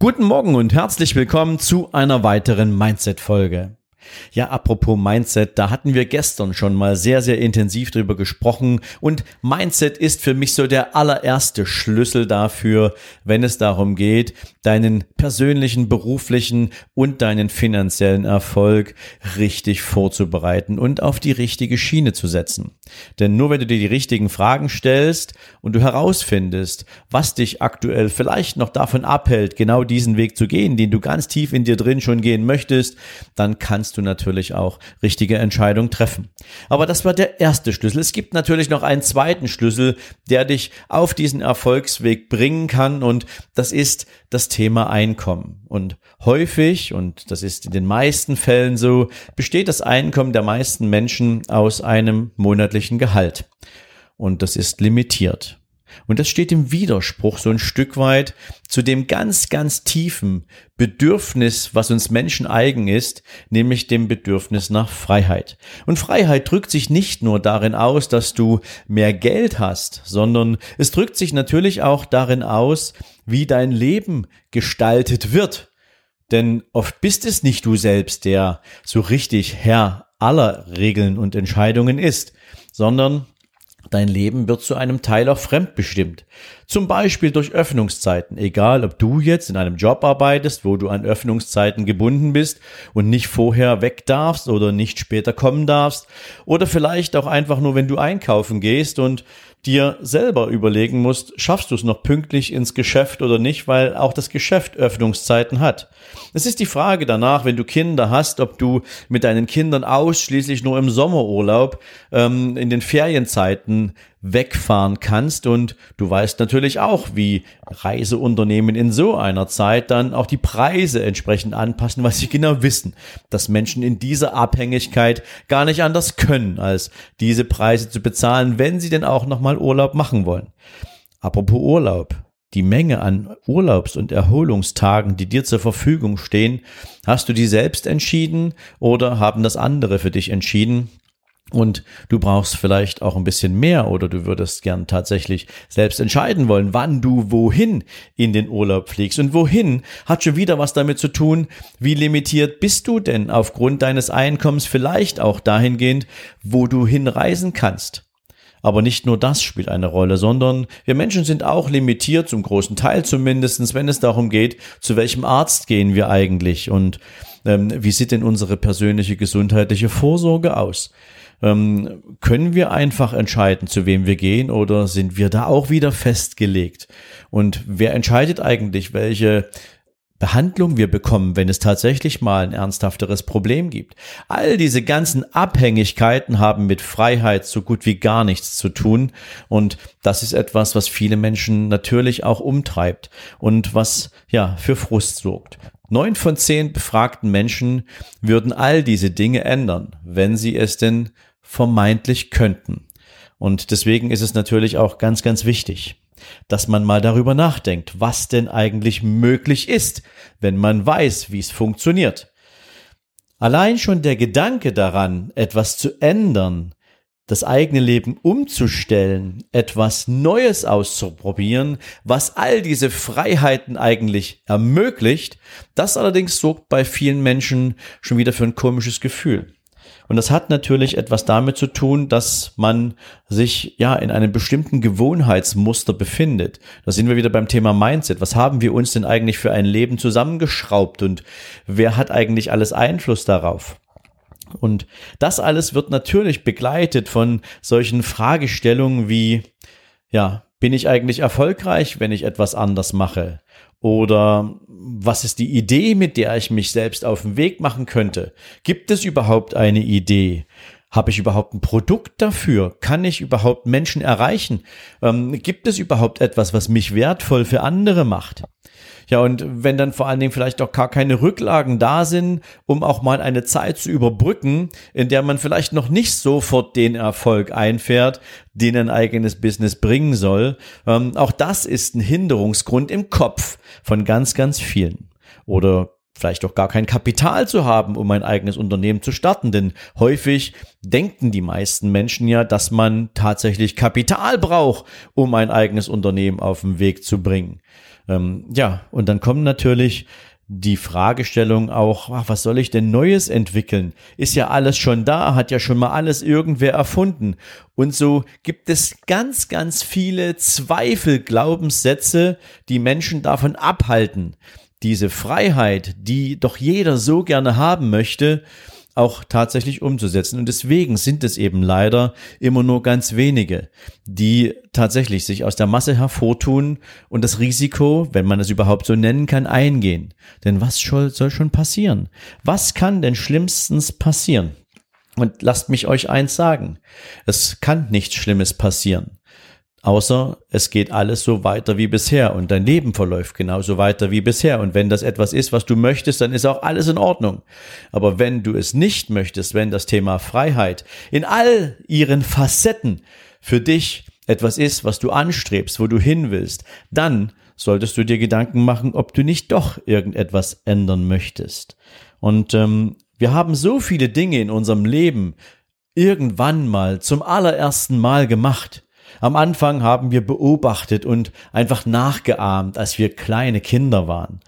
Guten Morgen und herzlich willkommen zu einer weiteren Mindset-Folge. Ja, apropos Mindset, da hatten wir gestern schon mal sehr, sehr intensiv drüber gesprochen und Mindset ist für mich so der allererste Schlüssel dafür, wenn es darum geht, deinen persönlichen, beruflichen und deinen finanziellen Erfolg richtig vorzubereiten und auf die richtige Schiene zu setzen. Denn nur wenn du dir die richtigen Fragen stellst und du herausfindest, was dich aktuell vielleicht noch davon abhält, genau diesen Weg zu gehen, den du ganz tief in dir drin schon gehen möchtest, dann kannst du natürlich auch richtige Entscheidungen treffen. Aber das war der erste Schlüssel. Es gibt natürlich noch einen zweiten Schlüssel, der dich auf diesen Erfolgsweg bringen kann und das ist das Thema Einkommen. Und häufig, und das ist in den meisten Fällen so, besteht das Einkommen der meisten Menschen aus einem monatlichen Gehalt. Und das ist limitiert. Und das steht im Widerspruch so ein Stück weit zu dem ganz, ganz tiefen Bedürfnis, was uns Menschen eigen ist, nämlich dem Bedürfnis nach Freiheit. Und Freiheit drückt sich nicht nur darin aus, dass du mehr Geld hast, sondern es drückt sich natürlich auch darin aus, wie dein Leben gestaltet wird. Denn oft bist es nicht du selbst, der so richtig Herr aller Regeln und Entscheidungen ist, sondern Dein Leben wird zu einem Teil auch fremdbestimmt. Zum Beispiel durch Öffnungszeiten. Egal, ob du jetzt in einem Job arbeitest, wo du an Öffnungszeiten gebunden bist und nicht vorher weg darfst oder nicht später kommen darfst. Oder vielleicht auch einfach nur, wenn du einkaufen gehst und dir selber überlegen musst, schaffst du es noch pünktlich ins Geschäft oder nicht, weil auch das Geschäft Öffnungszeiten hat. Es ist die Frage danach, wenn du Kinder hast, ob du mit deinen Kindern ausschließlich nur im Sommerurlaub ähm, in den Ferienzeiten wegfahren kannst. Und du weißt natürlich auch, wie Reiseunternehmen in so einer Zeit dann auch die Preise entsprechend anpassen, weil sie genau wissen, dass Menschen in dieser Abhängigkeit gar nicht anders können, als diese Preise zu bezahlen, wenn sie denn auch nochmal Urlaub machen wollen. Apropos Urlaub. Die Menge an Urlaubs- und Erholungstagen, die dir zur Verfügung stehen, hast du die selbst entschieden oder haben das andere für dich entschieden? Und du brauchst vielleicht auch ein bisschen mehr oder du würdest gern tatsächlich selbst entscheiden wollen, wann du wohin in den Urlaub fliegst. Und wohin hat schon wieder was damit zu tun, wie limitiert bist du denn aufgrund deines Einkommens vielleicht auch dahingehend, wo du hinreisen kannst. Aber nicht nur das spielt eine Rolle, sondern wir Menschen sind auch limitiert, zum großen Teil zumindestens, wenn es darum geht, zu welchem Arzt gehen wir eigentlich und ähm, wie sieht denn unsere persönliche gesundheitliche Vorsorge aus. Ähm, können wir einfach entscheiden, zu wem wir gehen oder sind wir da auch wieder festgelegt? Und wer entscheidet eigentlich, welche Behandlung wir bekommen, wenn es tatsächlich mal ein ernsthafteres Problem gibt. All diese ganzen Abhängigkeiten haben mit Freiheit so gut wie gar nichts zu tun und das ist etwas, was viele Menschen natürlich auch umtreibt und was ja für Frust sorgt. Neun von zehn befragten Menschen würden all diese Dinge ändern, wenn sie es denn vermeintlich könnten. Und deswegen ist es natürlich auch ganz, ganz wichtig, dass man mal darüber nachdenkt, was denn eigentlich möglich ist, wenn man weiß, wie es funktioniert. Allein schon der Gedanke daran, etwas zu ändern, das eigene Leben umzustellen, etwas Neues auszuprobieren, was all diese Freiheiten eigentlich ermöglicht, das allerdings sorgt bei vielen Menschen schon wieder für ein komisches Gefühl. Und das hat natürlich etwas damit zu tun, dass man sich ja in einem bestimmten Gewohnheitsmuster befindet. Da sind wir wieder beim Thema Mindset. Was haben wir uns denn eigentlich für ein Leben zusammengeschraubt und wer hat eigentlich alles Einfluss darauf? Und das alles wird natürlich begleitet von solchen Fragestellungen wie, ja, bin ich eigentlich erfolgreich, wenn ich etwas anders mache? Oder was ist die Idee, mit der ich mich selbst auf den Weg machen könnte? Gibt es überhaupt eine Idee? Habe ich überhaupt ein Produkt dafür? Kann ich überhaupt Menschen erreichen? Ähm, gibt es überhaupt etwas, was mich wertvoll für andere macht? Ja, und wenn dann vor allen Dingen vielleicht auch gar keine Rücklagen da sind, um auch mal eine Zeit zu überbrücken, in der man vielleicht noch nicht sofort den Erfolg einfährt, den ein eigenes Business bringen soll, ähm, auch das ist ein Hinderungsgrund im Kopf von ganz, ganz vielen. Oder vielleicht auch gar kein Kapital zu haben, um ein eigenes Unternehmen zu starten. Denn häufig denken die meisten Menschen ja, dass man tatsächlich Kapital braucht, um ein eigenes Unternehmen auf den Weg zu bringen. Ähm, ja, und dann kommen natürlich die Fragestellung auch, ach, was soll ich denn Neues entwickeln? Ist ja alles schon da, hat ja schon mal alles irgendwer erfunden. Und so gibt es ganz, ganz viele Zweifel, Glaubenssätze, die Menschen davon abhalten, diese Freiheit, die doch jeder so gerne haben möchte, auch tatsächlich umzusetzen. Und deswegen sind es eben leider immer nur ganz wenige, die tatsächlich sich aus der Masse hervortun und das Risiko, wenn man es überhaupt so nennen kann, eingehen. Denn was soll, schon passieren? Was kann denn schlimmstens passieren? Und lasst mich euch eins sagen. Es kann nichts Schlimmes passieren. Außer es geht alles so weiter wie bisher und dein Leben verläuft genauso weiter wie bisher. Und wenn das etwas ist, was du möchtest, dann ist auch alles in Ordnung. Aber wenn du es nicht möchtest, wenn das Thema Freiheit in all ihren Facetten für dich etwas ist, was du anstrebst, wo du hin willst, dann solltest du dir Gedanken machen, ob du nicht doch irgendetwas ändern möchtest. Und ähm, wir haben so viele Dinge in unserem Leben irgendwann mal zum allerersten Mal gemacht am Anfang haben wir beobachtet und einfach nachgeahmt, als wir kleine Kinder waren.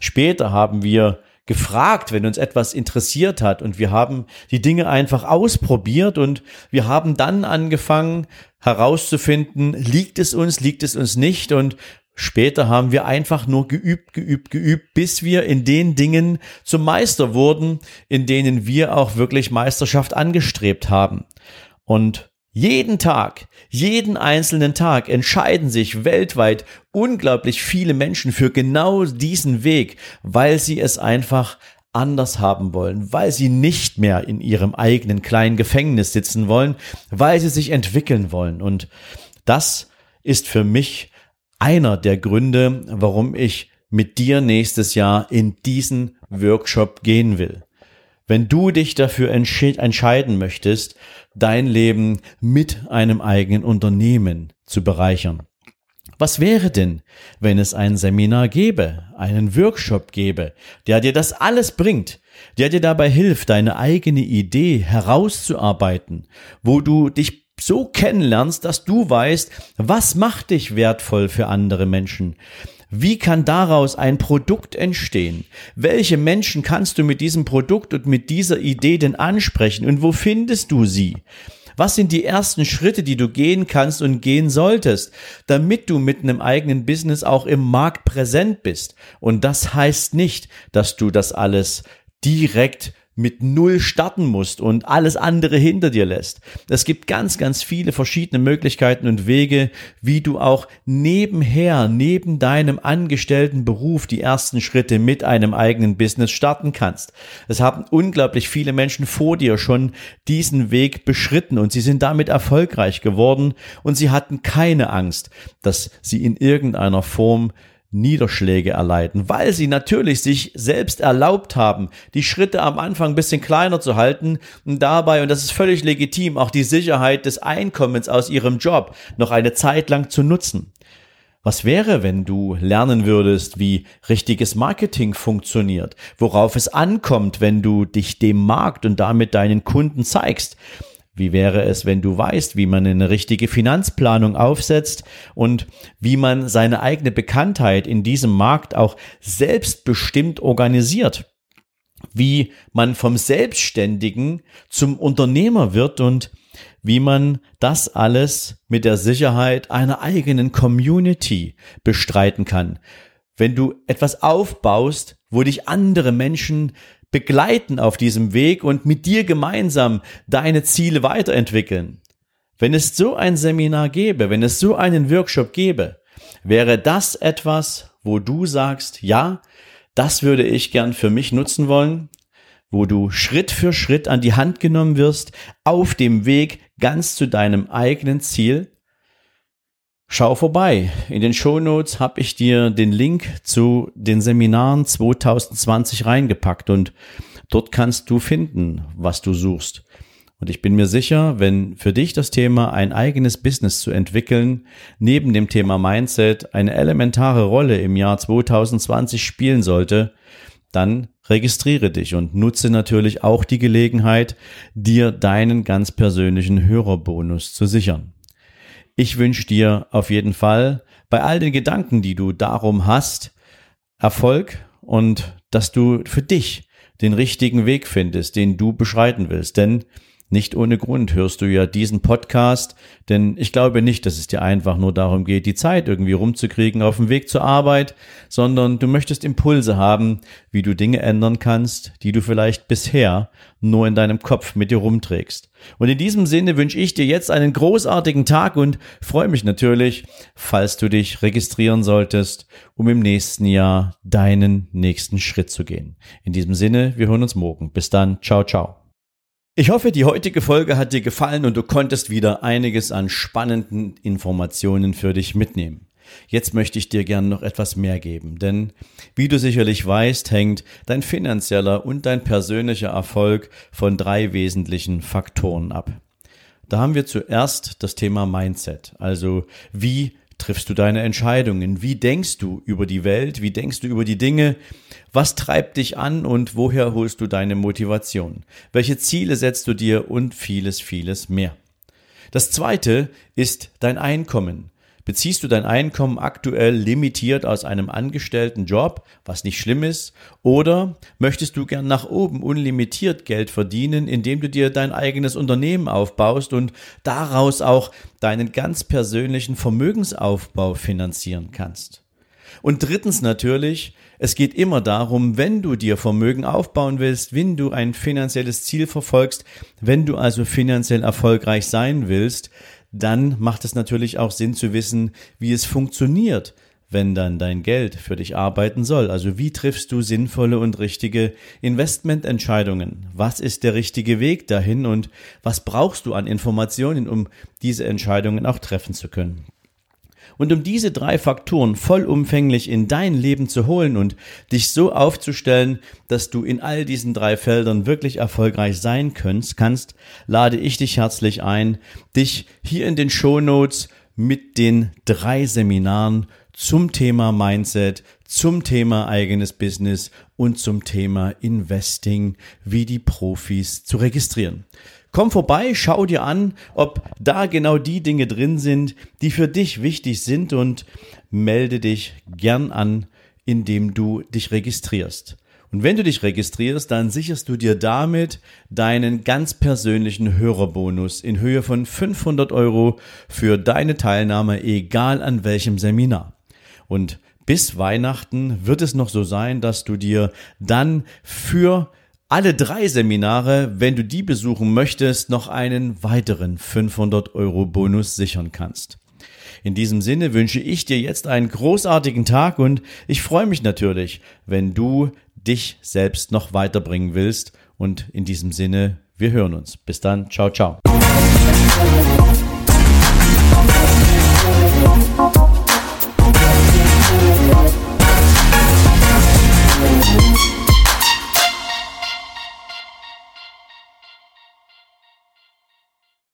Später haben wir gefragt, wenn uns etwas interessiert hat und wir haben die Dinge einfach ausprobiert und wir haben dann angefangen herauszufinden, liegt es uns, liegt es uns nicht und Später haben wir einfach nur geübt, geübt, geübt, bis wir in den Dingen zum Meister wurden, in denen wir auch wirklich Meisterschaft angestrebt haben. Und jeden Tag, jeden einzelnen Tag entscheiden sich weltweit unglaublich viele Menschen für genau diesen Weg, weil sie es einfach anders haben wollen, weil sie nicht mehr in ihrem eigenen kleinen Gefängnis sitzen wollen, weil sie sich entwickeln wollen. Und das ist für mich einer der Gründe, warum ich mit dir nächstes Jahr in diesen Workshop gehen will. Wenn du dich dafür entscheiden möchtest, dein Leben mit einem eigenen Unternehmen zu bereichern. Was wäre denn, wenn es ein Seminar gäbe, einen Workshop gäbe, der dir das alles bringt, der dir dabei hilft, deine eigene Idee herauszuarbeiten, wo du dich so kennenlernst, dass du weißt, was macht dich wertvoll für andere Menschen, wie kann daraus ein Produkt entstehen? Welche Menschen kannst du mit diesem Produkt und mit dieser Idee denn ansprechen und wo findest du sie? Was sind die ersten Schritte, die du gehen kannst und gehen solltest, damit du mit einem eigenen Business auch im Markt präsent bist? Und das heißt nicht, dass du das alles direkt mit Null starten musst und alles andere hinter dir lässt. Es gibt ganz, ganz viele verschiedene Möglichkeiten und Wege, wie du auch nebenher, neben deinem angestellten Beruf die ersten Schritte mit einem eigenen Business starten kannst. Es haben unglaublich viele Menschen vor dir schon diesen Weg beschritten und sie sind damit erfolgreich geworden und sie hatten keine Angst, dass sie in irgendeiner Form Niederschläge erleiden, weil sie natürlich sich selbst erlaubt haben, die Schritte am Anfang ein bisschen kleiner zu halten und dabei, und das ist völlig legitim, auch die Sicherheit des Einkommens aus ihrem Job noch eine Zeit lang zu nutzen. Was wäre, wenn du lernen würdest, wie richtiges Marketing funktioniert, worauf es ankommt, wenn du dich dem Markt und damit deinen Kunden zeigst, wie wäre es, wenn du weißt, wie man eine richtige Finanzplanung aufsetzt und wie man seine eigene Bekanntheit in diesem Markt auch selbstbestimmt organisiert? Wie man vom Selbstständigen zum Unternehmer wird und wie man das alles mit der Sicherheit einer eigenen Community bestreiten kann. Wenn du etwas aufbaust, wo dich andere Menschen begleiten auf diesem Weg und mit dir gemeinsam deine Ziele weiterentwickeln. Wenn es so ein Seminar gäbe, wenn es so einen Workshop gäbe, wäre das etwas, wo du sagst, ja, das würde ich gern für mich nutzen wollen. wo du Schritt für Schritt an die Hand genommen wirst auf dem Weg ganz zu deinem eigenen Ziel? Schau vorbei. In den Shownotes habe ich dir den Link zu den Seminaren 2020 reingepackt und dort kannst du finden, was du suchst. Und ich bin mir sicher, wenn für dich das Thema ein eigenes Business zu entwickeln, neben dem Thema Mindset eine elementare Rolle im Jahr 2020 spielen sollte, dann registriere dich und nutze natürlich auch die Gelegenheit, dir deinen ganz persönlichen Hörerbonus zu sichern. Ich wünsche dir auf jeden Fall bei all den Gedanken, die du darum hast, Erfolg und dass du für dich den richtigen Weg findest, den du beschreiten willst. Denn nicht ohne Grund hörst du ja diesen Podcast, denn ich glaube nicht, dass es dir einfach nur darum geht, die Zeit irgendwie rumzukriegen auf dem Weg zur Arbeit, sondern du möchtest Impulse haben, wie du Dinge ändern kannst, die du vielleicht bisher nur in deinem Kopf mit dir rumträgst. Und in diesem Sinne wünsche ich dir jetzt einen großartigen Tag und freue mich natürlich, falls du dich registrieren solltest, um im nächsten Jahr deinen nächsten Schritt zu gehen. In diesem Sinne, wir hören uns morgen. Bis dann. Ciao, ciao. Ich hoffe, die heutige Folge hat dir gefallen und du konntest wieder einiges an spannenden Informationen für dich mitnehmen. Jetzt möchte ich dir gern noch etwas mehr geben, denn wie du sicherlich weißt, hängt dein finanzieller und dein persönlicher Erfolg von drei wesentlichen Faktoren ab. Da haben wir zuerst das Thema Mindset, also wie triffst du deine Entscheidungen? Wie denkst du über die Welt? Wie denkst du über die Dinge? Was treibt dich an und woher holst du deine Motivation? Welche Ziele setzt du dir und vieles, vieles mehr? Das zweite ist dein Einkommen. Beziehst du dein Einkommen aktuell limitiert aus einem angestellten Job, was nicht schlimm ist, oder möchtest du gern nach oben unlimitiert Geld verdienen, indem du dir dein eigenes Unternehmen aufbaust und daraus auch deinen ganz persönlichen Vermögensaufbau finanzieren kannst? Und drittens natürlich, es geht immer darum, wenn du dir Vermögen aufbauen willst, wenn du ein finanzielles Ziel verfolgst, wenn du also finanziell erfolgreich sein willst, dann macht es natürlich auch Sinn zu wissen, wie es funktioniert, wenn dann dein Geld für dich arbeiten soll. Also wie triffst du sinnvolle und richtige Investmententscheidungen? Was ist der richtige Weg dahin und was brauchst du an Informationen, um diese Entscheidungen auch treffen zu können? Und um diese drei Faktoren vollumfänglich in dein Leben zu holen und dich so aufzustellen, dass du in all diesen drei Feldern wirklich erfolgreich sein kannst, lade ich dich herzlich ein, dich hier in den Show Notes mit den drei Seminaren zum Thema Mindset, zum Thema eigenes Business und zum Thema Investing wie die Profis zu registrieren. Komm vorbei, schau dir an, ob da genau die Dinge drin sind, die für dich wichtig sind und melde dich gern an, indem du dich registrierst. Und wenn du dich registrierst, dann sicherst du dir damit deinen ganz persönlichen Hörerbonus in Höhe von 500 Euro für deine Teilnahme, egal an welchem Seminar. Und bis Weihnachten wird es noch so sein, dass du dir dann für alle drei Seminare, wenn du die besuchen möchtest, noch einen weiteren 500 Euro Bonus sichern kannst. In diesem Sinne wünsche ich dir jetzt einen großartigen Tag und ich freue mich natürlich, wenn du dich selbst noch weiterbringen willst. Und in diesem Sinne, wir hören uns. Bis dann. Ciao, ciao.